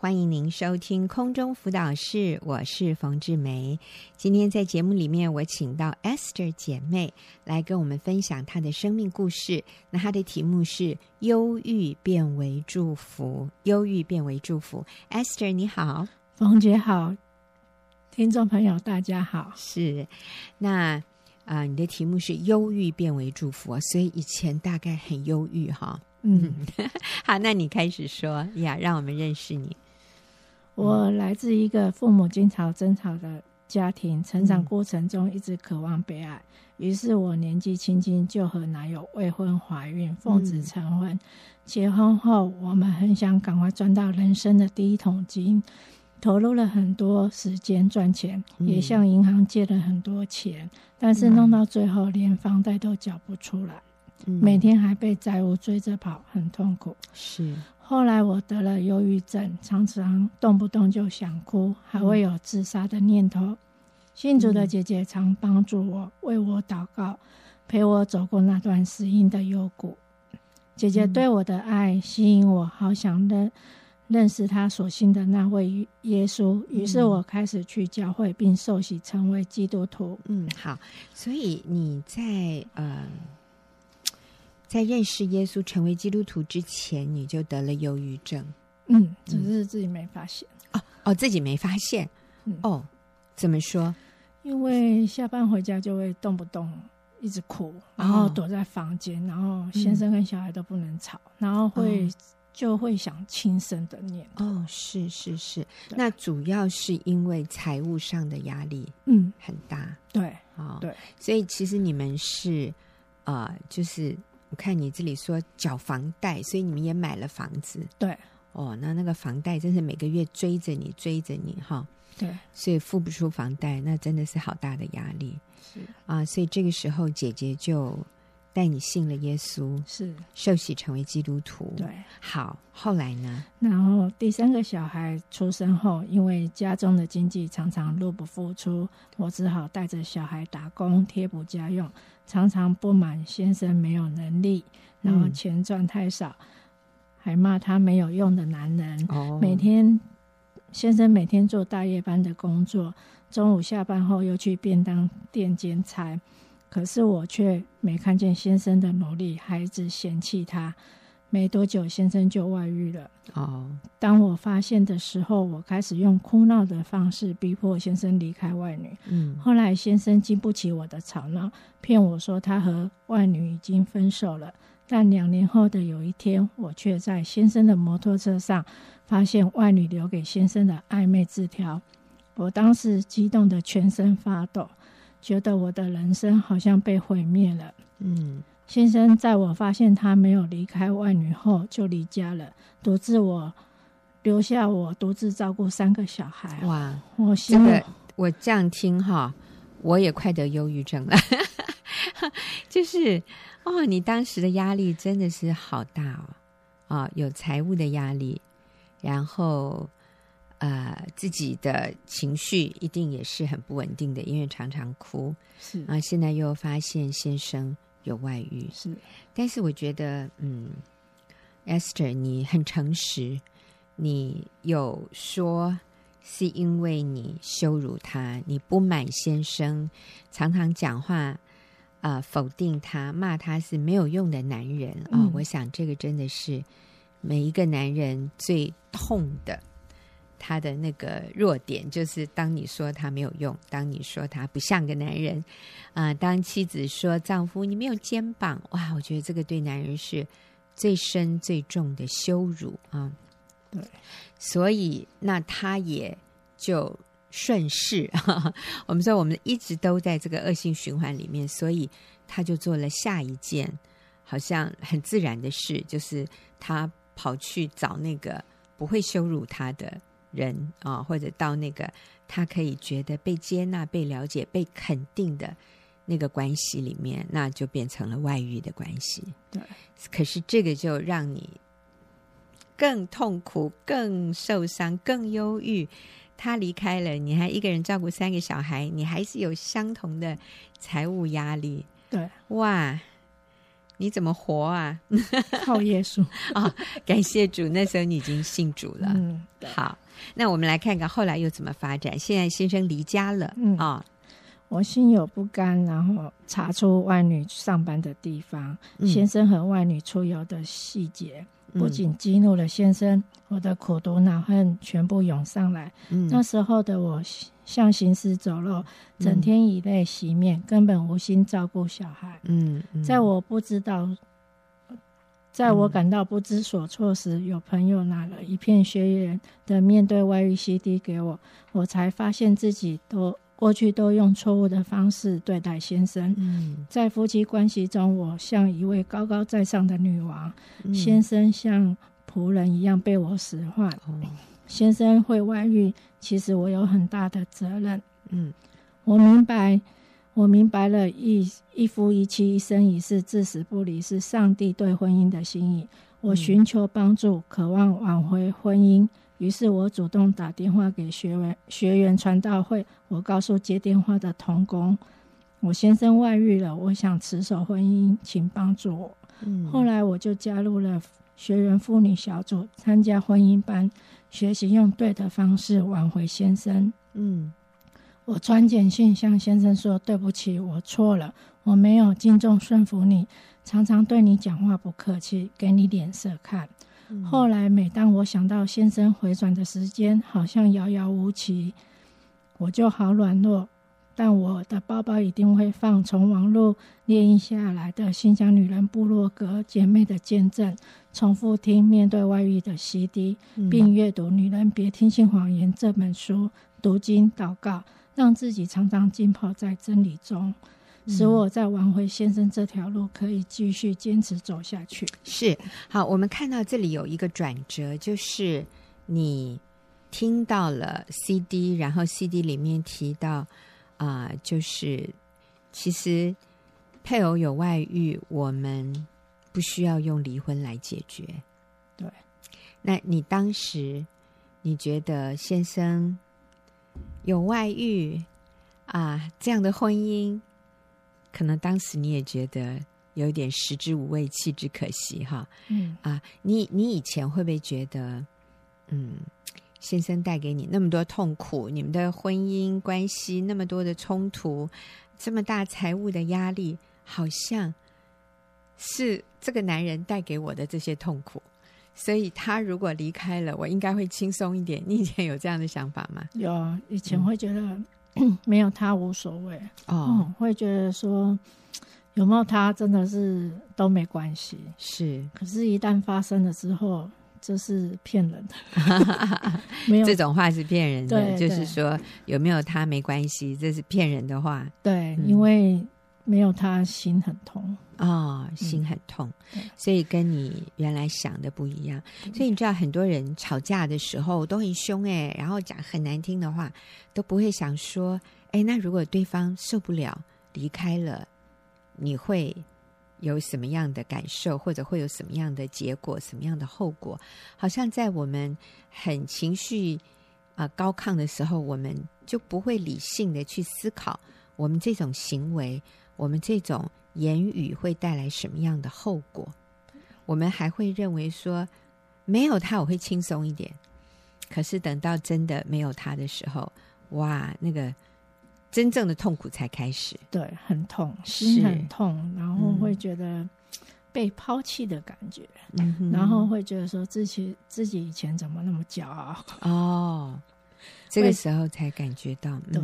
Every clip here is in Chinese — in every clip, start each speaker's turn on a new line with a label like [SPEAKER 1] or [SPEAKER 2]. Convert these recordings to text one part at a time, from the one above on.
[SPEAKER 1] 欢迎您收听空中辅导室，我是冯志梅。今天在节目里面，我请到 Esther 姐妹来跟我们分享她的生命故事。那她的题目是“忧郁变为祝福”，忧郁变为祝福。Esther 你好，
[SPEAKER 2] 冯姐好，听众朋友大家好。
[SPEAKER 1] 是，那啊、呃，你的题目是“忧郁变为祝福”，所以以前大概很忧郁哈。嗯，好，那你开始说呀，让我们认识你。
[SPEAKER 2] 我来自一个父母经常争吵的家庭，成长过程中一直渴望被爱。于是我年纪轻轻就和男友未婚怀孕，奉子成婚。结婚后，我们很想赶快赚到人生的第一桶金，投入了很多时间赚钱，也向银行借了很多钱，但是弄到最后连房贷都缴不出来，每天还被债务追着跑，很痛苦。
[SPEAKER 1] 是。
[SPEAKER 2] 后来我得了忧郁症，常常动不动就想哭，还会有自杀的念头。信主的姐姐常帮助我，为我祷告，陪我走过那段死因的幽谷。姐姐对我的爱吸引我，好想认认识她所信的那位耶稣。于是我开始去教会，并受洗成为基督徒。
[SPEAKER 1] 嗯，好。所以你在呃。在认识耶稣、成为基督徒之前，你就得了忧郁症。
[SPEAKER 2] 嗯，只是自己没发现。
[SPEAKER 1] 哦哦，自己没发现。嗯、哦，怎么说？
[SPEAKER 2] 因为下班回家就会动不动一直哭，然后躲在房间，哦、然后先生跟小孩都不能吵，嗯、然后会、哦、就会想轻生的念头。
[SPEAKER 1] 哦，是是是。那主要是因为财务上的压力，
[SPEAKER 2] 嗯，
[SPEAKER 1] 很大。
[SPEAKER 2] 对，
[SPEAKER 1] 哦，
[SPEAKER 2] 对。
[SPEAKER 1] 所以其实你们是，呃，就是。我看你这里说缴房贷，所以你们也买了房子。
[SPEAKER 2] 对，
[SPEAKER 1] 哦，那那个房贷真是每个月追着你，追着你哈。
[SPEAKER 2] 对，
[SPEAKER 1] 所以付不出房贷，那真的是好大的压力。
[SPEAKER 2] 是
[SPEAKER 1] 啊，所以这个时候姐姐就带你信了耶稣，
[SPEAKER 2] 是
[SPEAKER 1] 受洗成为基督徒。
[SPEAKER 2] 对，
[SPEAKER 1] 好，后来呢？
[SPEAKER 2] 然后第三个小孩出生后，因为家中的经济常常入不敷出，我只好带着小孩打工贴补家用。常常不满先生没有能力，然后钱赚太少，嗯、还骂他没有用的男人。哦、每天先生每天做大夜班的工作，中午下班后又去便当店兼差，可是我却没看见先生的努力，还一直嫌弃他。没多久，先生就外遇了。哦，当我发现的时候，我开始用哭闹的方式逼迫先生离开外女。嗯，后来先生经不起我的吵闹，骗我说他和外女已经分手了。但两年后的有一天，我却在先生的摩托车上发现外女留给先生的暧昧字条。我当时激动的全身发抖，觉得我的人生好像被毁灭了。嗯。先生在我发现他没有离开外女后就离家了，独自我留下我独自照顾三个小孩。哇，我这个
[SPEAKER 1] 我这样听哈，我也快得忧郁症了。就是哦，你当时的压力真的是好大哦，啊、哦，有财务的压力，然后呃自己的情绪一定也是很不稳定的，因为常常哭。是啊，现在又发现先生。有外遇是，但是我觉得，嗯，Esther，你很诚实，你有说是因为你羞辱他，你不满先生，常常讲话啊、呃，否定他，骂他是没有用的男人啊、嗯哦。我想这个真的是每一个男人最痛的。他的那个弱点就是，当你说他没有用，当你说他不像个男人，啊、呃，当妻子说丈夫你没有肩膀，哇，我觉得这个对男人是最深最重的羞辱啊。对，所以那他也就顺势。我们说我们一直都在这个恶性循环里面，所以他就做了下一件好像很自然的事，就是他跑去找那个不会羞辱他的。人啊，或者到那个他可以觉得被接纳、被了解、被肯定的那个关系里面，那就变成了外遇的关系。对，可是这个就让你更痛苦、更受伤、更忧郁。他离开了，你还一个人照顾三个小孩，你还是有相同的财务压力。
[SPEAKER 2] 对，
[SPEAKER 1] 哇，你怎么活啊？
[SPEAKER 2] 靠耶稣
[SPEAKER 1] 啊、哦！感谢主，那时候你已经信主了。嗯，好，那我们来看看后来又怎么发展。现在先生离家了，嗯啊。哦
[SPEAKER 2] 我心有不甘，然后查出外女上班的地方，嗯、先生和外女出游的细节，不仅激怒了先生，嗯、我的苦毒恼恨全部涌上来。嗯、那时候的我像行尸走肉，整天以泪洗面，嗯、根本无心照顾小孩。嗯，嗯在我不知道，在我感到不知所措时，有朋友拿了一片学员的面对外遇 CD 给我，我才发现自己都。过去都用错误的方式对待先生，嗯、在夫妻关系中，我像一位高高在上的女王，嗯、先生像仆人一样被我使唤。嗯、先生会外遇，其实我有很大的责任。嗯，我明白，我明白了一，一一夫一妻，一生一世，至死不离，是上帝对婚姻的心意。我寻求帮助，渴望挽回婚姻。于是我主动打电话给学员学员传道会，我告诉接电话的童工，我先生外遇了，我想持守婚姻，请帮助我。嗯、后来我就加入了学员妇女小组，参加婚姻班，学习用对的方式挽回先生。嗯，我传简讯向先生说：“对不起，我错了，我没有敬重顺服你，常常对你讲话不客气，给你脸色看。”后来，每当我想到先生回转的时间好像遥遥无期，我就好软弱。但我的包包一定会放从网络列印下来的新疆女人部落格姐妹的见证，重复听面对外遇的 CD，并阅读《女人别听信谎言》这本书，读经祷告，让自己常常浸泡在真理中。使我在挽回先生这条路可以继续坚持走下去。
[SPEAKER 1] 是，好，我们看到这里有一个转折，就是你听到了 CD，然后 CD 里面提到啊、呃，就是其实配偶有外遇，我们不需要用离婚来解决。
[SPEAKER 2] 对，
[SPEAKER 1] 那你当时你觉得先生有外遇啊，这样的婚姻？可能当时你也觉得有点食之无味，弃之可惜，哈，嗯啊，你你以前会不会觉得，嗯，先生带给你那么多痛苦，你们的婚姻关系那么多的冲突，这么大财务的压力，好像是这个男人带给我的这些痛苦，所以他如果离开了，我应该会轻松一点。你以前有这样的想法吗？
[SPEAKER 2] 有，以前会觉得。嗯 没有他无所谓哦、嗯，会觉得说有没有他真的是都没关系。
[SPEAKER 1] 是，
[SPEAKER 2] 可是，一旦发生了之后，这是骗人的。没有
[SPEAKER 1] 这种话是骗人的，就是说有没有他没关系，这是骗人的话。
[SPEAKER 2] 对，嗯、因为。没有他，心很痛
[SPEAKER 1] 哦，心很痛，嗯、所以跟你原来想的不一样。所以你知道，很多人吵架的时候都很凶哎，然后讲很难听的话，都不会想说，哎，那如果对方受不了离开了，你会有什么样的感受，或者会有什么样的结果，什么样的后果？好像在我们很情绪啊、高亢的时候，我们就不会理性的去思考我们这种行为。我们这种言语会带来什么样的后果？我们还会认为说，没有他我会轻松一点。可是等到真的没有他的时候，哇，那个真正的痛苦才开始。
[SPEAKER 2] 对，很痛，心很痛，然后会觉得被抛弃的感觉，嗯、然后会觉得说自己自己以前怎么那么骄傲？
[SPEAKER 1] 哦，这个时候才感觉到，
[SPEAKER 2] 对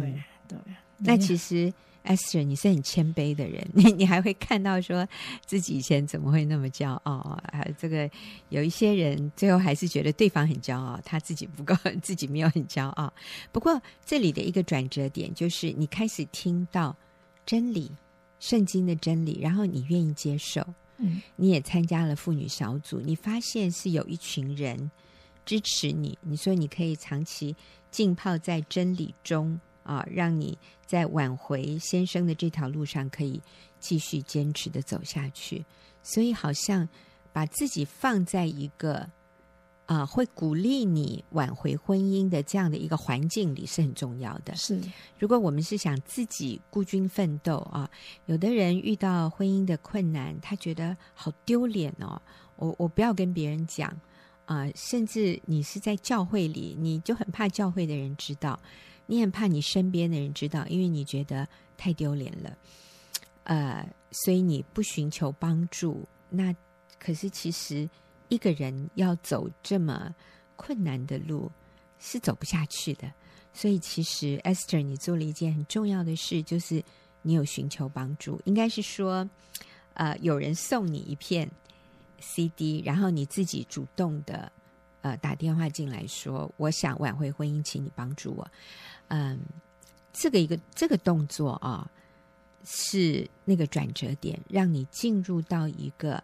[SPEAKER 2] 对
[SPEAKER 1] 那其实。Esther，你是很谦卑的人，你你还会看到说自己以前怎么会那么骄傲啊？这个有一些人最后还是觉得对方很骄傲，他自己不够，自己没有很骄傲。不过这里的一个转折点就是你开始听到真理，圣经的真理，然后你愿意接受，嗯，你也参加了妇女小组，你发现是有一群人支持你，你说你可以长期浸泡在真理中。啊，让你在挽回先生的这条路上可以继续坚持的走下去。所以，好像把自己放在一个啊、呃，会鼓励你挽回婚姻的这样的一个环境里是很重要的。
[SPEAKER 2] 是，
[SPEAKER 1] 如果我们是想自己孤军奋斗啊，有的人遇到婚姻的困难，他觉得好丢脸哦。我我不要跟别人讲啊、呃，甚至你是在教会里，你就很怕教会的人知道，你很怕你身边的人知道，因为你觉得太丢脸了。呃，所以你不寻求帮助，那可是其实。一个人要走这么困难的路，是走不下去的。所以，其实 Esther，你做了一件很重要的事，就是你有寻求帮助。应该是说，呃，有人送你一片 CD，然后你自己主动的呃打电话进来说：“我想挽回婚姻，请你帮助我。”嗯，这个一个这个动作啊，是那个转折点，让你进入到一个。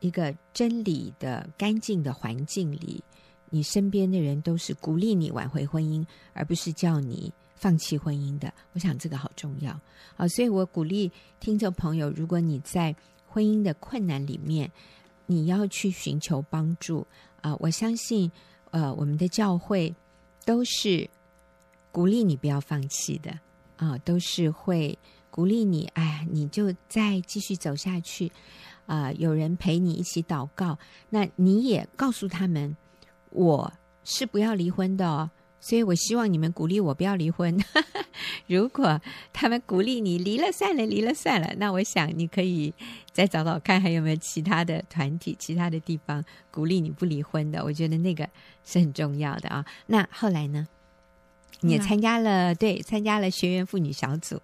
[SPEAKER 1] 一个真理的干净的环境里，你身边的人都是鼓励你挽回婚姻，而不是叫你放弃婚姻的。我想这个好重要啊！所以我鼓励听众朋友，如果你在婚姻的困难里面，你要去寻求帮助啊！我相信，呃，我们的教会都是鼓励你不要放弃的啊，都是会鼓励你，哎，你就再继续走下去。啊、有人陪你一起祷告，那你也告诉他们，我是不要离婚的哦，所以我希望你们鼓励我不要离婚。如果他们鼓励你离了算了，离了算了，那我想你可以再找找看，还有没有其他的团体、其他的地方鼓励你不离婚的。我觉得那个是很重要的啊。那后来呢？你也参加了，对，参加了学员妇女小组。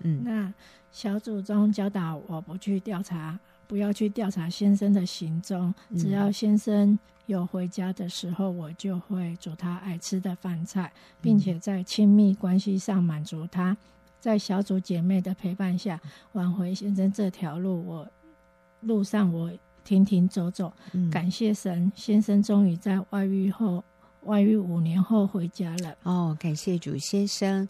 [SPEAKER 1] 嗯，
[SPEAKER 2] 那小组中教导我不去调查。不要去调查先生的行踪，只要先生有回家的时候，我就会煮他爱吃的饭菜，并且在亲密关系上满足他。在小组姐妹的陪伴下，挽回先生这条路，我路上我停停走走，感谢神，先生终于在外遇后，外遇五年后回家了。
[SPEAKER 1] 哦，感谢主，先生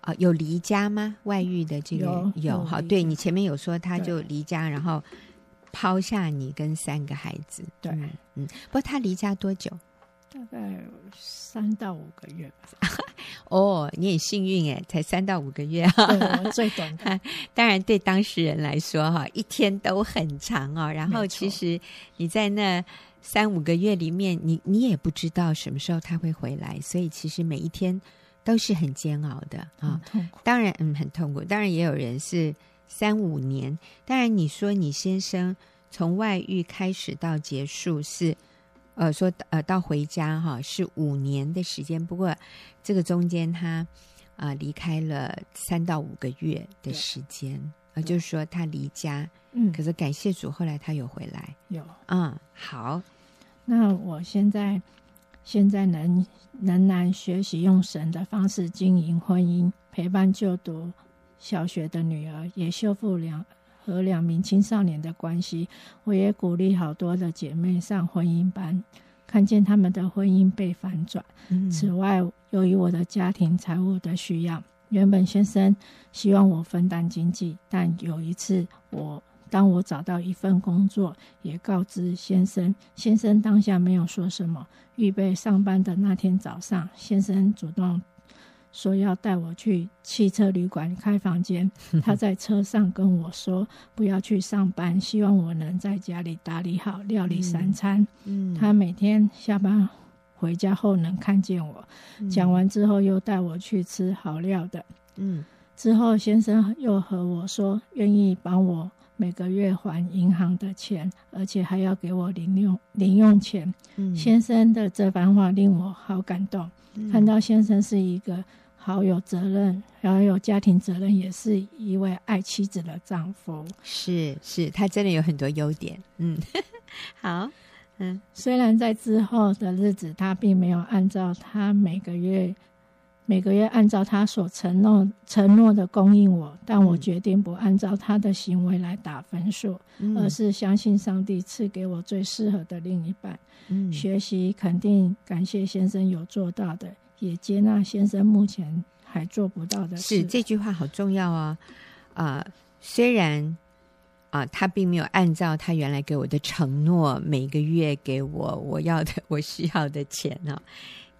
[SPEAKER 1] 啊、呃，有离家吗？外遇的这个有，有好，对你前面有说他就离家，然后。抛下你跟三个孩子，
[SPEAKER 2] 对，
[SPEAKER 1] 嗯，不过他离家多久？
[SPEAKER 2] 大概三到五个月吧。
[SPEAKER 1] 哦，你很幸运哎，才三到五个月
[SPEAKER 2] 最短的。
[SPEAKER 1] 当然，对当事人来说哈，一天都很长哦。然后，其实你在那三五个月里面，你你也不知道什么时候他会回来，所以其实每一天都是很煎熬的啊。
[SPEAKER 2] 痛苦。
[SPEAKER 1] 当然，嗯，很痛苦。当然，也有人是。三五年，当然你说你先生从外遇开始到结束是，呃，说呃到回家哈是五年的时间。不过这个中间他啊、呃、离开了三到五个月的时间啊、呃，就是说他离家，嗯，可是感谢主，后来他有回来，
[SPEAKER 2] 有，
[SPEAKER 1] 嗯，好。
[SPEAKER 2] 那我现在现在能仍然学习用神的方式经营婚姻，陪伴就读。小学的女儿也修复两和两名青少年的关系，我也鼓励好多的姐妹上婚姻班，看见他们的婚姻被反转。嗯。此外，由于我的家庭财务的需要，原本先生希望我分担经济，但有一次我当我找到一份工作，也告知先生，先生当下没有说什么。预备上班的那天早上，先生主动。说要带我去汽车旅馆开房间，他在车上跟我说不要去上班，希望我能在家里打理好料理三餐。嗯，他每天下班回家后能看见我。讲完之后又带我去吃好料的。嗯，之后先生又和我说愿意帮我每个月还银行的钱，而且还要给我零用零用钱。嗯，先生的这番话令我好感动，看到先生是一个。好有责任，然后有家庭责任，也是一位爱妻子的丈夫。
[SPEAKER 1] 是是，他真的有很多优点。嗯，好，嗯，
[SPEAKER 2] 虽然在之后的日子，他并没有按照他每个月每个月按照他所承诺承诺的供应我，但我决定不按照他的行为来打分数，嗯，而是相信上帝赐给我最适合的另一半。嗯，学习肯定感谢先生有做到的。也接纳先生目前还做不到的事。
[SPEAKER 1] 是这句话好重要啊！啊、呃，虽然啊，他并没有按照他原来给我的承诺，每个月给我我要的、我需要的钱呢、啊。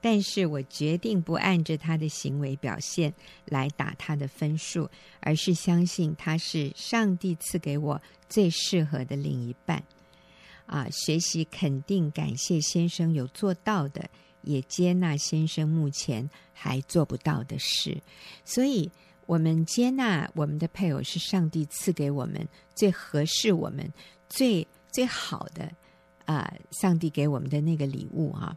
[SPEAKER 1] 但是我决定不按着他的行为表现来打他的分数，而是相信他是上帝赐给我最适合的另一半。啊，学习肯定、感谢先生有做到的，也接纳先生目前还做不到的事，所以。我们接纳我们的配偶是上帝赐给我们最合适我们最最好的啊、上帝给我们的那个礼物啊。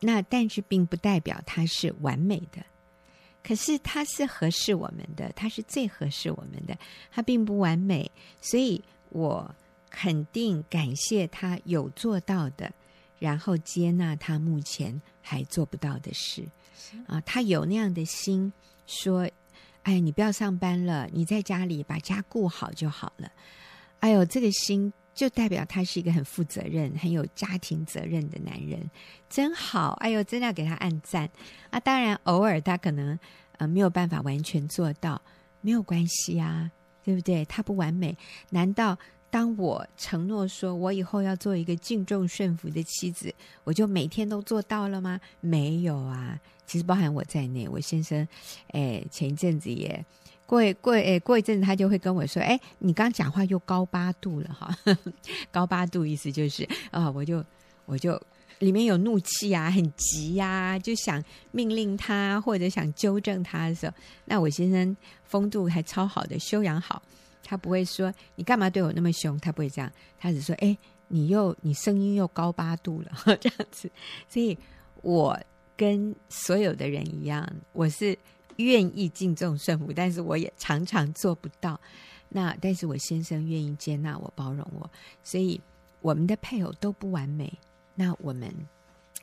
[SPEAKER 1] 那但是并不代表他是完美的，可是他是合适我们的，他是最合适我们的，他并不完美，所以我肯定感谢他有做到的，然后接纳他目前还做不到的事啊。他有那样的心说。哎，你不要上班了，你在家里把家顾好就好了。哎呦，这个心就代表他是一个很负责任、很有家庭责任的男人，真好。哎呦，真的要给他按赞啊！当然，偶尔他可能呃没有办法完全做到，没有关系啊，对不对？他不完美，难道当我承诺说我以后要做一个敬重顺服的妻子，我就每天都做到了吗？没有啊。其实包含我在内，我先生，哎，前一阵子也过一过哎过一阵子，他就会跟我说：“哎，你刚讲话又高八度了哈，高八度意思就是啊，我就我就里面有怒气啊，很急呀、啊，就想命令他或者想纠正他的时候，那我先生风度还超好的，修养好，他不会说你干嘛对我那么凶，他不会这样，他只说：哎，你又你声音又高八度了，这样子，所以我。跟所有的人一样，我是愿意敬重顺服，但是我也常常做不到。那但是我先生愿意接纳我、包容我，所以我们的配偶都不完美。那我们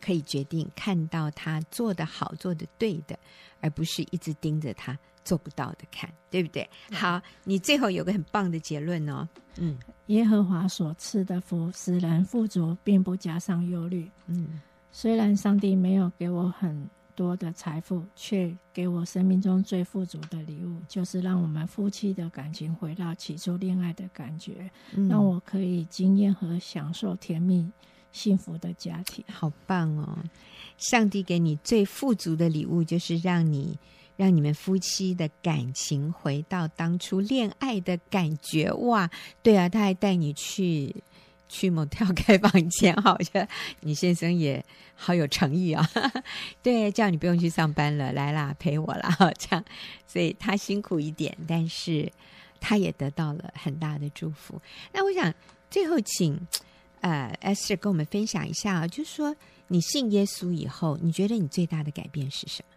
[SPEAKER 1] 可以决定看到他做得好、做得对的，而不是一直盯着他做不到的看，对不对？嗯、好，你最后有个很棒的结论哦。嗯，
[SPEAKER 2] 耶和华所赐的福使人富足，并不加上忧虑。嗯。虽然上帝没有给我很多的财富，却给我生命中最富足的礼物，就是让我们夫妻的感情回到起初恋爱的感觉，嗯、让我可以经验和享受甜蜜幸福的家庭。
[SPEAKER 1] 好棒哦！上帝给你最富足的礼物，就是让你让你们夫妻的感情回到当初恋爱的感觉。哇，对啊，他还带你去。去 motel 开房间，好，我觉得你先生也好有诚意啊、哦。对，叫你不用去上班了，来啦，陪我啦，这样，所以他辛苦一点，但是他也得到了很大的祝福。那我想最后请呃 Esther 跟我们分享一下啊，就是说你信耶稣以后，你觉得你最大的改变是什么？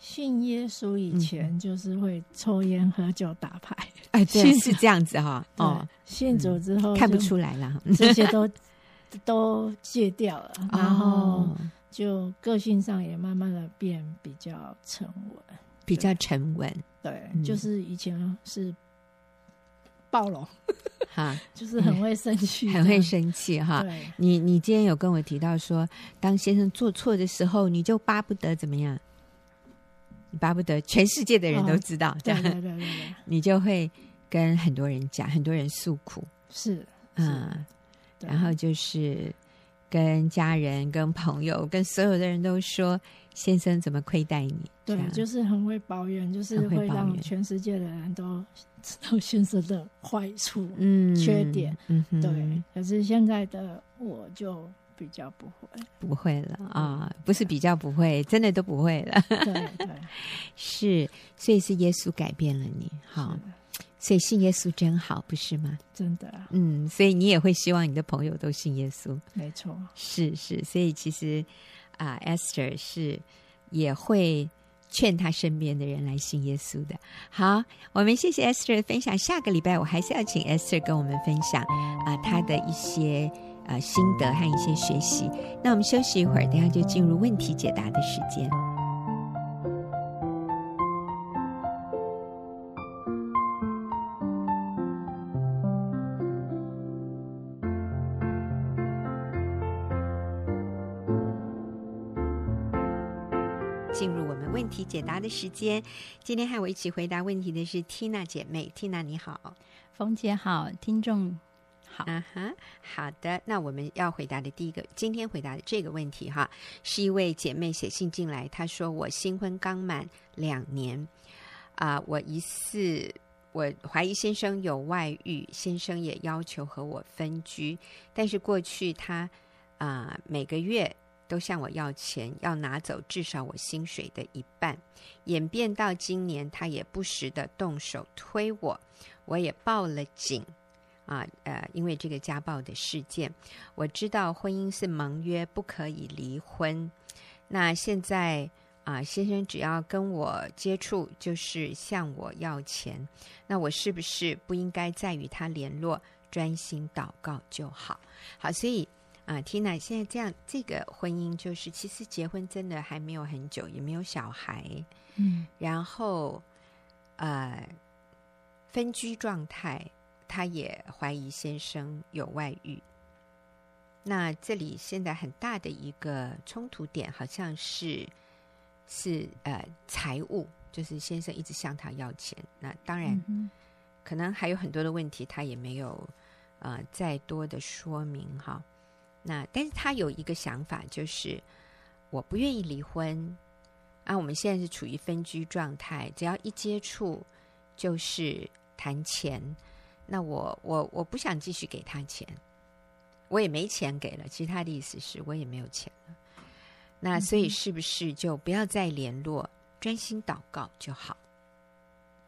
[SPEAKER 2] 信耶稣以前就是会抽烟、喝酒、打牌，
[SPEAKER 1] 哎，对，是这样子哈。
[SPEAKER 2] 哦，信主之后
[SPEAKER 1] 看不出来了，
[SPEAKER 2] 这些都 都戒掉了，然后就个性上也慢慢的变比较沉稳，
[SPEAKER 1] 比较沉稳。
[SPEAKER 2] 对，就是以前是暴龙，哈，就是很会生气，
[SPEAKER 1] 很会生气哈。你你今天有跟我提到说，当先生做错的时候，你就巴不得怎么样？你巴不得全世界的人都知道，这样，对对对对，你就会跟很多人讲，很多人诉苦，
[SPEAKER 2] 是，
[SPEAKER 1] 嗯，然后就是跟家人、跟朋友、跟所有的人都说先生怎么亏待你，
[SPEAKER 2] 对，就是很会抱怨，就是会让全世界的人都知道先生的坏处、嗯，缺点，嗯，对。可是现在的我就。比较不会，
[SPEAKER 1] 不会了啊！不是比较不会，真的都不会了。
[SPEAKER 2] 对对，
[SPEAKER 1] 是，所以是耶稣改变了你，好，所以信耶稣真好，不是吗？
[SPEAKER 2] 真的，
[SPEAKER 1] 嗯，所以你也会希望你的朋友都信耶稣，
[SPEAKER 2] 没错，
[SPEAKER 1] 是是，所以其实啊，Esther 是也会劝他身边的人来信耶稣的。好，我们谢谢 Esther 的分享，下个礼拜我还是要请 Esther 跟我们分享啊，他的一些。呃，心得和一些学习。那我们休息一会儿，等下就进入问题解答的时间。进入我们问题解答的时间。今天和我一起回答问题的是 Tina 姐妹，Tina 你好，
[SPEAKER 3] 冯姐好，听众好，
[SPEAKER 1] 啊哈，好的。那我们要回答的第一个，今天回答的这个问题哈，是一位姐妹写信进来，她说我新婚刚满两年，啊、我疑似。我怀疑先生有外遇，先生也要求和我分居，但是过去他啊、每个月都向我要钱，要拿走至少我薪水的一半。演变到今年，他也不时的动手推我，我也报了警啊呃，因为这个家暴的事件，我知道婚姻是盟约，不可以离婚。那现在。啊，先生只要跟我接触，就是向我要钱，那我是不是不应该再与他联络，专心祷告就好？好，所以啊，Tina 现在这样，这个婚姻就是其实结婚真的还没有很久，也没有小孩，
[SPEAKER 3] 嗯，
[SPEAKER 1] 然后呃，分居状态，他也怀疑先生有外遇。那这里现在很大的一个冲突点，好像是。是呃，财务就是先生一直向他要钱，那当然、嗯、可能还有很多的问题，他也没有呃再多的说明哈。那但是他有一个想法，就是我不愿意离婚啊。我们现在是处于分居状态，只要一接触就是谈钱，那我我我不想继续给他钱，我也没钱给了。其实他的意思是我也没有钱了。那所以是不是就不要再联络，专心祷告就好？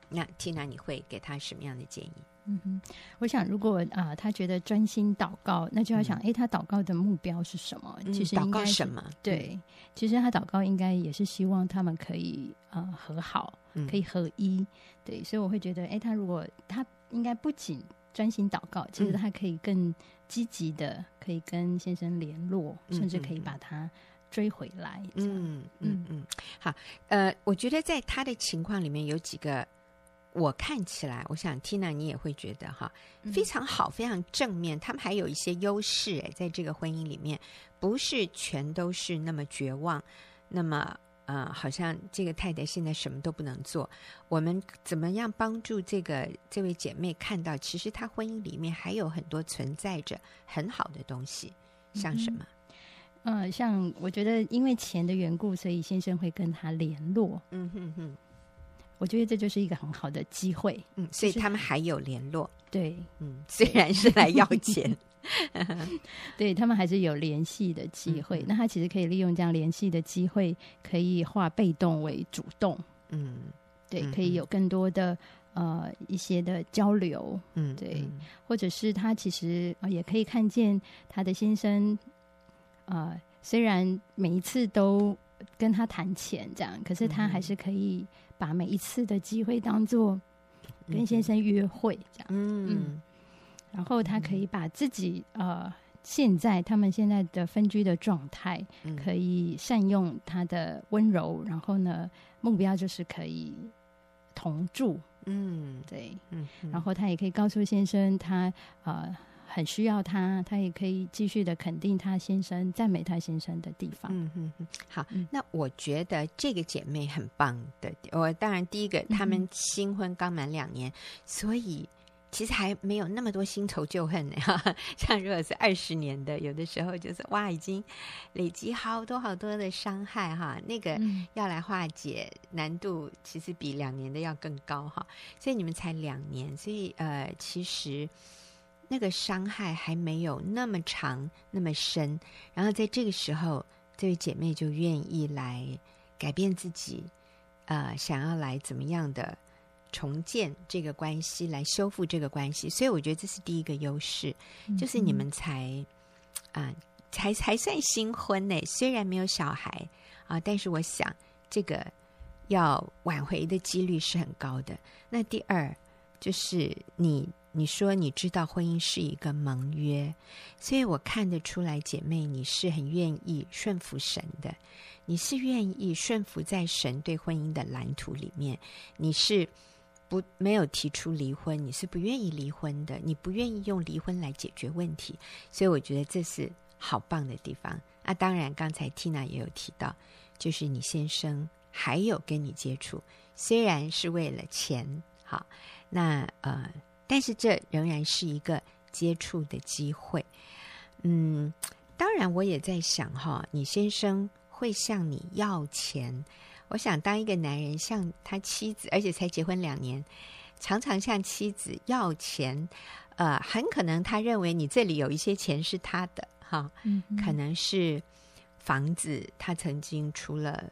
[SPEAKER 1] 那 Tina，你会给他什么样的建议？
[SPEAKER 3] 嗯哼，我想如果啊、呃，他觉得专心祷告，那就要想，哎、嗯，他祷告的目标是什么？其实应该、嗯、祷告什么？对，其实他祷告应该也是希望他们可以呃和好，可以合一。嗯、对，所以我会觉得，哎，他如果他应该不仅专心祷告，其实他可以更积极的，可以跟先生联络，嗯、甚至可以把他。追回来，
[SPEAKER 1] 嗯嗯嗯，好，呃，我觉得在他的情况里面有几个，我看起来，我想 Tina 你也会觉得哈，非常好，非常正面。他们还有一些优势，诶，在这个婚姻里面，不是全都是那么绝望，那么呃，好像这个太太现在什么都不能做。我们怎么样帮助这个这位姐妹看到，其实她婚姻里面还有很多存在着很好的东西，像什么？嗯
[SPEAKER 3] 嗯、呃，像我觉得因为钱的缘故，所以先生会跟她联络。
[SPEAKER 1] 嗯哼哼，
[SPEAKER 3] 我觉得这就是一个很好的机会。
[SPEAKER 1] 嗯，所以他们还有联络。
[SPEAKER 3] 对，
[SPEAKER 1] 嗯，虽然是来要钱，
[SPEAKER 3] 对他们还是有联系的机会。嗯、那他其实可以利用这样联系的机会，可以化被动为主动。
[SPEAKER 1] 嗯，
[SPEAKER 3] 对，可以有更多的呃一些的交流。
[SPEAKER 1] 嗯，
[SPEAKER 3] 对，或者是他其实也可以看见他的先生。啊、呃，虽然每一次都跟他谈钱这样，可是他还是可以把每一次的机会当做跟先生约会这样。
[SPEAKER 1] 嗯，
[SPEAKER 3] 嗯，然后他可以把自己呃现在他们现在的分居的状态，可以善用他的温柔，然后呢，目标就是可以同住。
[SPEAKER 1] 嗯，
[SPEAKER 3] 对，
[SPEAKER 1] 嗯，
[SPEAKER 3] 然后他也可以告诉先生他呃。很需要他，他也可以继续的肯定他先生、赞美他先生的地方。
[SPEAKER 1] 嗯嗯嗯，好，那我觉得这个姐妹很棒的。我当然第一个，他们新婚刚满两年，嗯、所以其实还没有那么多新仇旧恨呢。像如果是二十年的，有的时候就是哇，已经累积好多好多的伤害哈。那个要来化解难度，其实比两年的要更高哈。所以你们才两年，所以呃，其实。那个伤害还没有那么长那么深，然后在这个时候，这位姐妹就愿意来改变自己，呃，想要来怎么样的重建这个关系，来修复这个关系。所以我觉得这是第一个优势，就是你们才啊、呃，才才算新婚呢，虽然没有小孩啊、呃，但是我想这个要挽回的几率是很高的。那第二就是你。你说你知道婚姻是一个盟约，所以我看得出来，姐妹你是很愿意顺服神的，你是愿意顺服在神对婚姻的蓝图里面，你是不没有提出离婚，你是不愿意离婚的，你不愿意用离婚来解决问题，所以我觉得这是好棒的地方，啊，当然刚才 Tina 也有提到，就是你先生还有跟你接触，虽然是为了钱，好，那呃，但是这仍然是一个接触的机会。嗯，当然我也在想哈，你先生会向你要钱。我想，当一个男人向他妻子，而且才结婚两年，常常向妻子要钱，呃，很可能他认为你这里有一些钱是他的，哈，可能是房子，他曾经出了，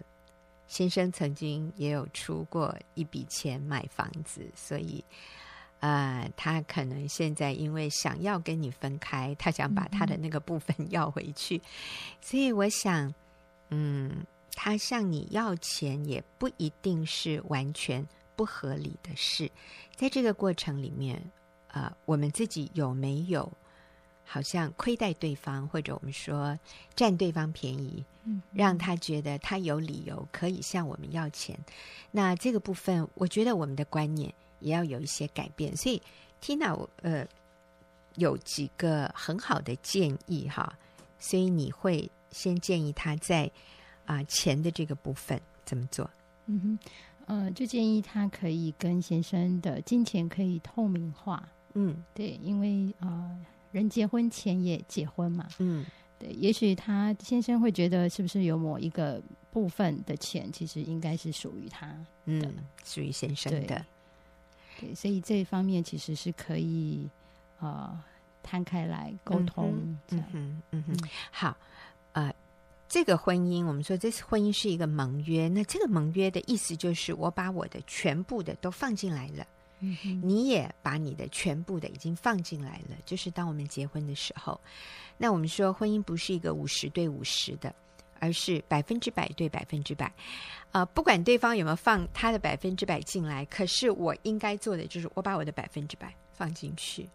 [SPEAKER 1] 先生曾经也有出过一笔钱买房子，所以，呃，他可能现在因为想要跟你分开，他想把他的那个部分 要回去，所以我想，嗯。他向你要钱也不一定是完全不合理的事，在这个过程里面，呃，我们自己有没有好像亏待对方，或者我们说占对方便宜，嗯，让他觉得他有理由可以向我们要钱？那这个部分，我觉得我们的观念也要有一些改变。所以，Tina，呃，有几个很好的建议哈，所以你会先建议他在。啊，钱的这个部分怎么做？
[SPEAKER 3] 嗯哼，呃，就建议他可以跟先生的金钱可以透明化。嗯，对，因为呃，人结婚前也结婚嘛。嗯，对，也许他先生会觉得是不是有某一个部分的钱其实应该是属于他的，
[SPEAKER 1] 嗯，属于先生的。对，
[SPEAKER 3] 对，所以这一方面其实是可以呃摊开来沟通。嗯哼，
[SPEAKER 1] 嗯哼，好，呃。这个婚姻，我们说这次婚姻是一个盟约。那这个盟约的意思就是，我把我的全部的都放进来了，嗯，你也把你的全部的已经放进来了。就是当我们结婚的时候，那我们说婚姻不是一个五十对五十的，而是百分之百对百分之百。啊、呃，不管对方有没有放他的百分之百进来，可是我应该做的就是我把我的百分之百放进去。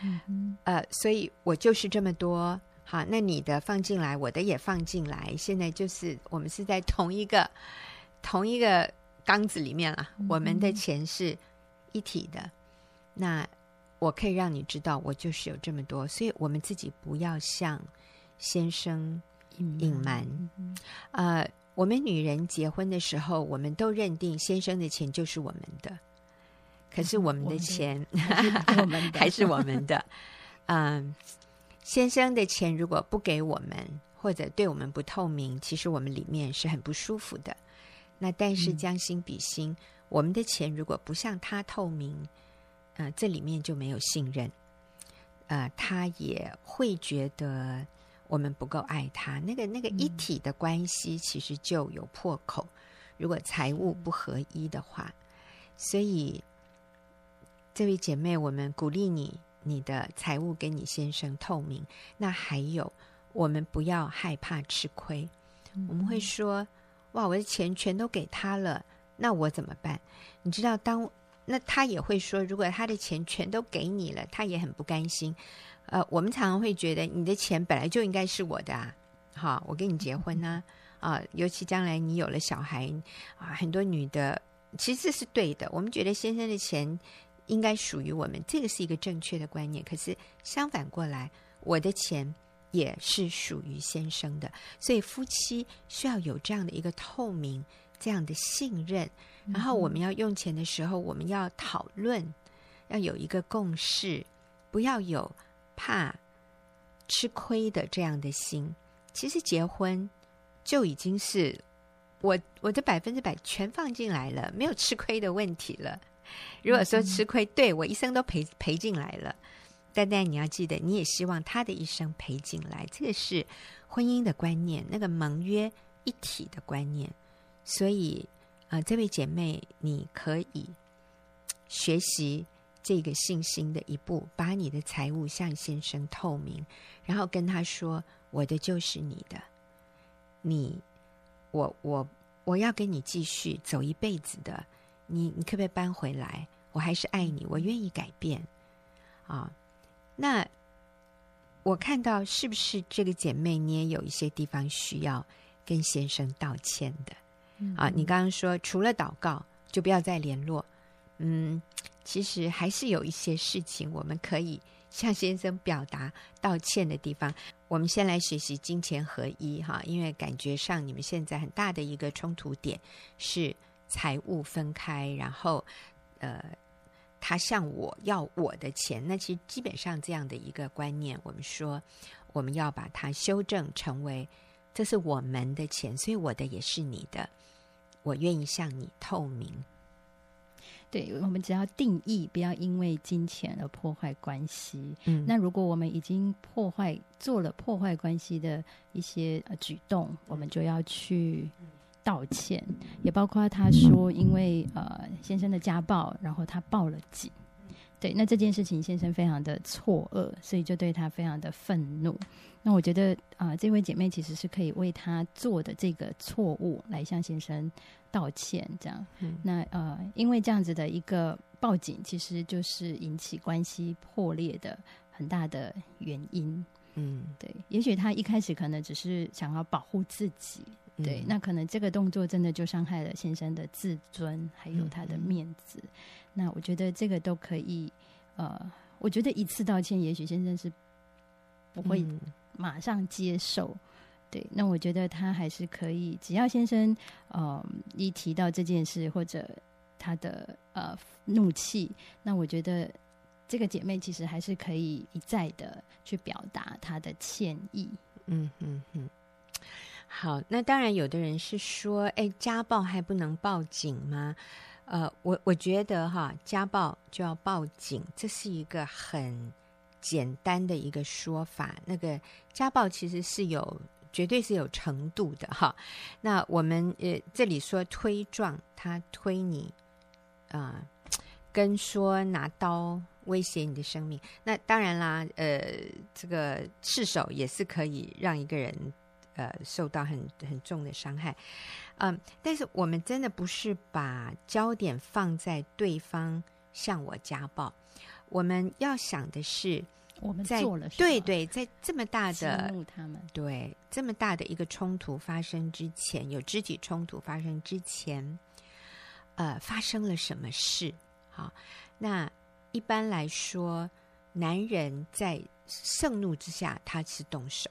[SPEAKER 1] 嗯，呃，所以我就是这么多。好，那你的放进来，我的也放进来。现在就是我们是在同一个同一个缸子里面啊，嗯、我们的钱是一体的。那我可以让你知道，我就是有这么多，所以我们自己不要向先生隐瞒。嗯、呃，我们女人结婚的时候，我们都认定先生的钱就是我们的，可是我们的 钱我们的还是我们的，嗯。先生的钱如果不给我们，或者对我们不透明，其实我们里面是很不舒服的。那但是将心比心，嗯、我们的钱如果不向他透明，呃，这里面就没有信任，呃，他也会觉得我们不够爱他。那个那个一体的关系其实就有破口。嗯、如果财务不合一的话，所以这位姐妹，我们鼓励你。你的财务跟你先生透明，那还有，我们不要害怕吃亏。嗯、我们会说：“哇，我的钱全都给他了，那我怎么办？”你知道，当那他也会说，如果他的钱全都给你了，他也很不甘心。呃，我们常常会觉得，你的钱本来就应该是我的啊！好，我跟你结婚呢啊，啊，尤其将来你有了小孩啊，很多女的其实是对的。我们觉得先生的钱。应该属于我们，这个是一个正确的观念。可是相反过来，我的钱也是属于先生的，所以夫妻需要有这样的一个透明、这样的信任。然后我们要用钱的时候，我们要讨论，要有一个共识，不要有怕吃亏的这样的心。其实结婚就已经是我我的百分之百全放进来了，没有吃亏的问题了。如果说吃亏，对我一生都赔赔进来了，但但你要记得，你也希望他的一生赔进来，这个是婚姻的观念，那个盟约一体的观念。所以啊、呃，这位姐妹，你可以学习这个信心的一步，把你的财务向先生透明，然后跟他说：“我的就是你的，你，我我我要跟你继续走一辈子的。”你你可不可以搬回来？我还是爱你，我愿意改变啊。那我看到是不是这个姐妹，你也有一些地方需要跟先生道歉的啊？你刚刚说除了祷告就不要再联络，嗯，其实还是有一些事情我们可以向先生表达道歉的地方。我们先来学习金钱合一哈，因为感觉上你们现在很大的一个冲突点是财务分开，然后呃，他向我要我的钱，那其实基本上这样的一个观念，我们说我们要把它修正成为这是我们的钱，所以我的也是你的，我愿意向你透明。
[SPEAKER 2] 对，我们只要定义，不要因为金钱而破坏关系。嗯，那如果我们已经破坏做了破坏关系的一些举动，我们就要去道歉。也包括他说，因为呃先生的家暴，然后他报了警。对，那这件事情先生非常的错愕，所以就对他非常的愤怒。那我觉得啊、呃，这位姐妹其实是可以为他做的这个错误来向先生道歉，这样。嗯、那呃，因为这样子的一个报警，其实就是引起关系破裂的很大的原因。嗯，对。也许他一开始可能只是想要保护自己，对。嗯、那可能这个动作真的就伤害了先生的自尊，还有他的面子。嗯嗯那我觉得这个都可以，呃，我觉得一次道歉，也许先生是不会马上接受，嗯、对。那我觉得他还是可以，只要先生，呃，一提到这件事或者他的呃怒气，那我觉得这个姐妹其实还是可以一再的去表达她的歉意。
[SPEAKER 1] 嗯嗯嗯。好，那当然，有的人是说，哎，家暴还不能报警吗？呃，我我觉得哈，家暴就要报警，这是一个很简单的一个说法。那个家暴其实是有，绝对是有程度的哈。那我们呃这里说推撞，他推你啊、跟说拿刀威胁你的生命，那当然啦，呃，这个赤手也是可以让一个人。呃，受到很很重的伤害，嗯，但是我们真的不是把焦点放在对方向我家暴，我们要想的是
[SPEAKER 2] 我们做了什么？
[SPEAKER 1] 对对，在这么大的
[SPEAKER 2] 他们
[SPEAKER 1] 对这么大的一个冲突发生之前，有肢体冲突发生之前，呃，发生了什么事？好，那一般来说，男人在盛怒之下，他是动手。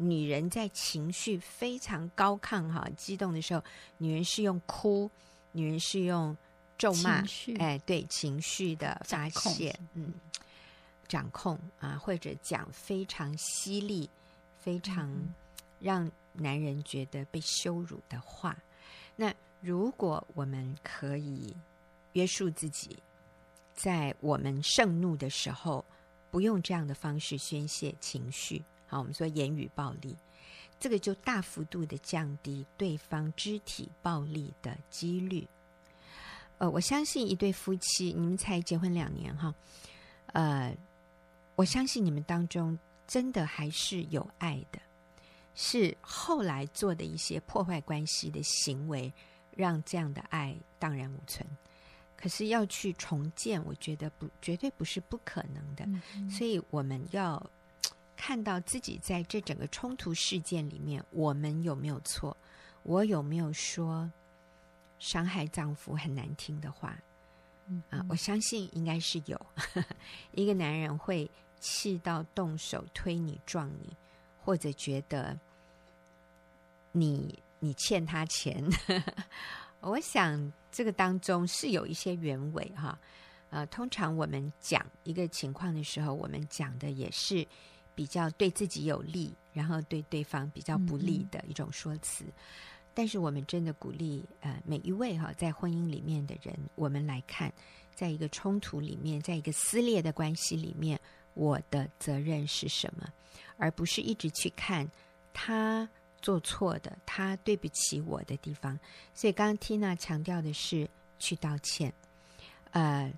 [SPEAKER 1] 女人在情绪非常高亢、哈激动的时候，女人是用哭，女人是用咒骂，哎，对情绪的发泄，嗯，掌控啊，或者讲非常犀利、非常让男人觉得被羞辱的话。嗯、那如果我们可以约束自己，在我们盛怒的时候，不用这样的方式宣泄情绪。好，我们说言语暴力，这个就大幅度的降低对方肢体暴力的几率。呃，我相信一对夫妻，你们才结婚两年哈，呃，我相信你们当中真的还是有爱的，是后来做的一些破坏关系的行为，让这样的爱荡然无存。可是要去重建，我觉得不，绝对不是不可能的。所以我们要。看到自己在这整个冲突事件里面，我们有没有错？我有没有说伤害丈夫很难听的话？嗯啊，我相信应该是有。一个男人会气到动手推你、撞你，或者觉得你你欠他钱。我想这个当中是有一些原委哈。呃，通常我们讲一个情况的时候，我们讲的也是。比较对自己有利，然后对对方比较不利的一种说辞。嗯、但是我们真的鼓励呃每一位哈在婚姻里面的人，我们来看，在一个冲突里面，在一个撕裂的关系里面，我的责任是什么，而不是一直去看他做错的，他对不起我的地方。所以刚刚 Tina 强调的是去道歉，呃。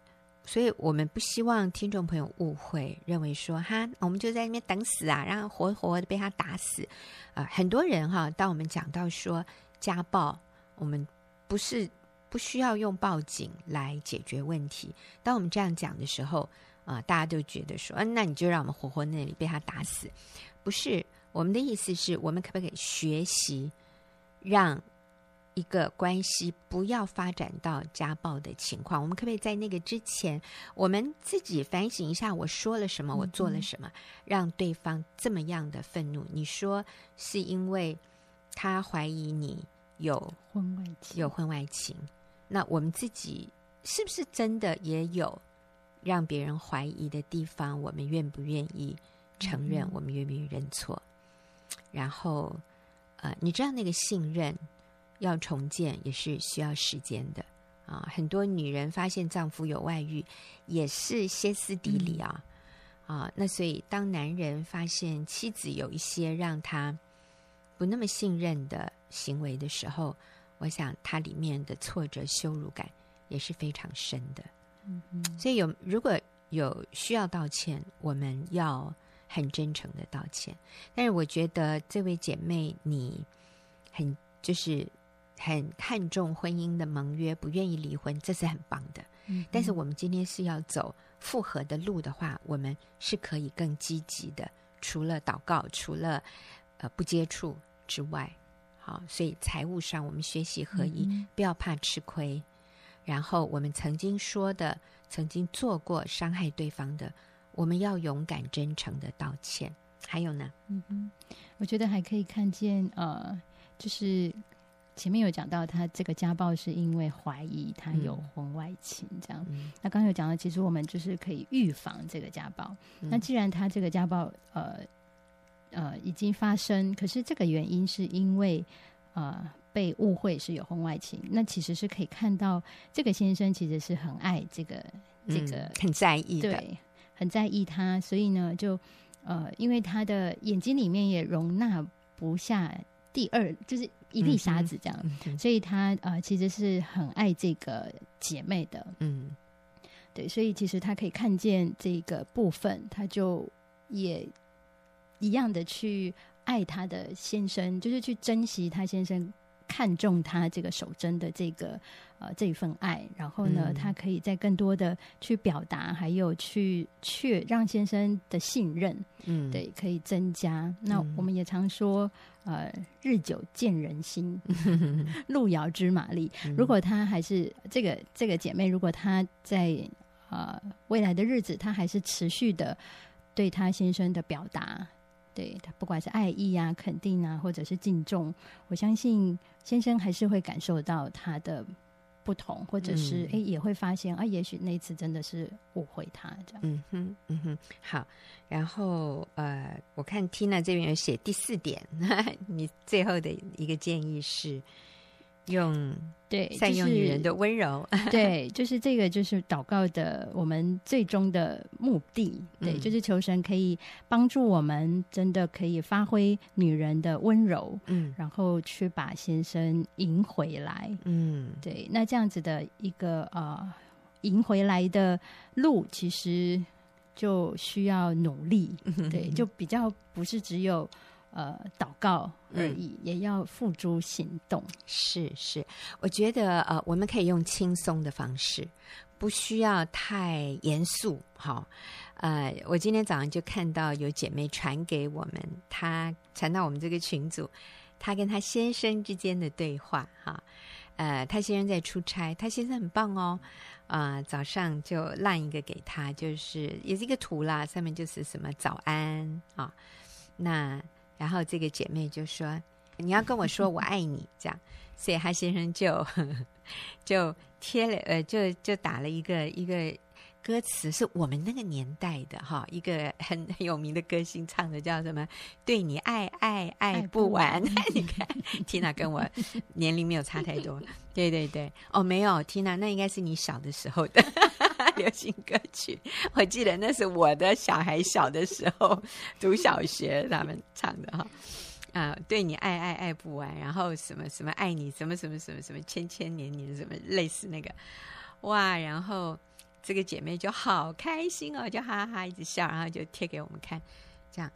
[SPEAKER 1] 所以我们不希望听众朋友误会，认为说哈，我们就在那边等死啊，然后活活的被他打死啊、很多人哈，当我们讲到说家暴，我们不是不需要用报警来解决问题。当我们这样讲的时候啊、大家都觉得说，嗯，那你就让我们活活那里被他打死。不是，我们的意思是我们可不可以学习让一个关系不要发展到家暴的情况，我们可不可以在那个之前，我们自己反省一下，我说了什么，我做了什么，让对方这么样的愤怒？你说是因为他怀疑你有
[SPEAKER 2] 婚外情，
[SPEAKER 1] 有婚外情，那我们自己是不是真的也有让别人怀疑的地方？我们愿不愿意承认？我们愿不愿意认错？然后，呃，你知道那个信任。要重建也是需要时间的啊！很多女人发现丈夫有外遇，也是歇斯底里啊、嗯、啊！那所以，当男人发现妻子有一些让他不那么信任的行为的时候，我想他里面的挫折、羞辱感也是非常深的。嗯嗯，所以有如果有需要道歉，我们要很真诚的道歉。但是我觉得这位姐妹，你很就是。很看重婚姻的盟约，不愿意离婚，这是很棒的。嗯，但是我们今天是要走复合的路的话，我们是可以更积极的。除了祷告，除了呃不接触之外，好，所以财务上我们学习合一，嗯，不要怕吃亏。然后我们曾经说的，曾经做过伤害对方的，我们要勇敢真诚的道歉。还有呢，
[SPEAKER 2] 嗯哼，我觉得还可以看见呃，就是。前面有讲到，他这个家暴是因为怀疑他有婚外情，这样。嗯、那刚刚有讲到，其实我们就是可以预防这个家暴。嗯、那既然他这个家暴，呃呃已经发生，可是这个原因是因为呃被误会是有婚外情，那其实是可以看到这个先生其实是很爱这个这个、嗯、
[SPEAKER 1] 很在意的，
[SPEAKER 2] 对，很在意他，所以呢，就呃因为他的眼睛里面也容纳不下第二，就是。一粒沙子这样，所以他呃其实是很爱这个姐妹的，嗯，对，所以其实他可以看见这个部分，他就也一样的去爱他的先生，就是去珍惜他先生。看重他这个守贞的这个呃这一份爱，然后呢，嗯、他可以再更多的去表达，还有去去让先生的信任，嗯，对，可以增加。嗯、那我们也常说，呃，日久见人心，嗯、路遥知马力。嗯、如果他还是这个这个姐妹，如果她在呃未来的日子，她还是持续的对她先生的表达。对他，不管是爱意啊、肯定啊，或者是敬重，我相信先生还是会感受到他的不同，或者是哎、嗯，也会发现啊，也许那次真的是误会他这样。嗯哼，
[SPEAKER 1] 嗯哼，好。然后呃，我看 Tina 这边有写第四点，你最后的一个建议是。用对善用女人的温柔，
[SPEAKER 2] 对，就是这个，就是祷告的我们最终的目的，对，嗯、就是求神可以帮助我们，真的可以发挥女人的温柔，嗯，然后去把先生赢回来，嗯，对，那这样子的一个呃赢回来的路，其实就需要努力，对，就比较不是只有。呃，祷告而已，嗯、也要付诸行动。
[SPEAKER 1] 是是，我觉得呃，我们可以用轻松的方式，不需要太严肃。好，呃，我今天早上就看到有姐妹传给我们，她传到我们这个群组，她跟她先生之间的对话。哈，呃，她先生在出差，她先生很棒哦。啊、呃，早上就烂一个给他，就是也是一个图啦，上面就是什么早安啊，那。然后这个姐妹就说：“你要跟我说我爱你，这样。”所以她先生就就贴了呃，就就打了一个一个歌词，是我们那个年代的哈，一个很很有名的歌星唱的，叫什么？对你爱爱爱不完。你看，Tina 跟我年龄没有差太多。对对对，哦，没有，Tina，那应该是你小的时候的。流行歌曲，我记得那是我的小孩小的时候读小学他们唱的哈。啊，对你爱爱爱不完，然后什么什么爱你什么什么什么什么千千年年什么类似那个。哇，然后这个姐妹就好开心哦，就哈哈哈一直笑，然后就贴给我们看，这样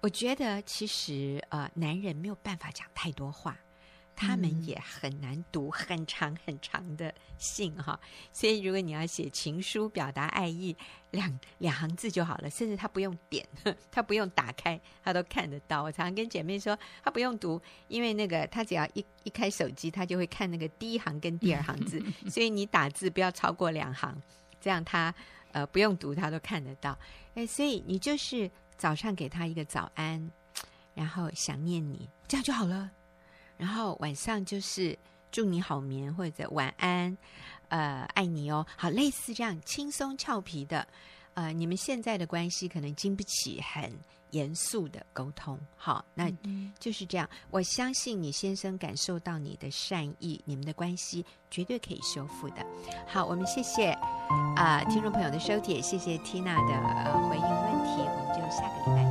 [SPEAKER 1] 我觉得其实呃男人没有办法讲太多话，他们也很难读很长很长的信哈。所以如果你要写情书表达爱意，两两行字就好了，甚至他不用点，他不用打开，他都看得到。我常常跟姐妹说，他不用读，因为那个他只要一一开手机，他就会看那个第一行跟第二行字，所以你打字不要超过两行，这样他呃不用读他都看得到。哎，所以你就是早上给他一个早安。然后想念你，这样就好了。然后晚上就是祝你好眠或者晚安，呃，爱你哦。好，类似这样轻松俏皮的，呃，你们现在的关系可能经不起很严肃的沟通。好，那就是这样。我相信你先生感受到你的善意，你们的关系绝对可以修复的。好，我们谢谢啊、呃，听众朋友的收听，谢谢 Tina 的呃回应问题，我们就下个礼拜。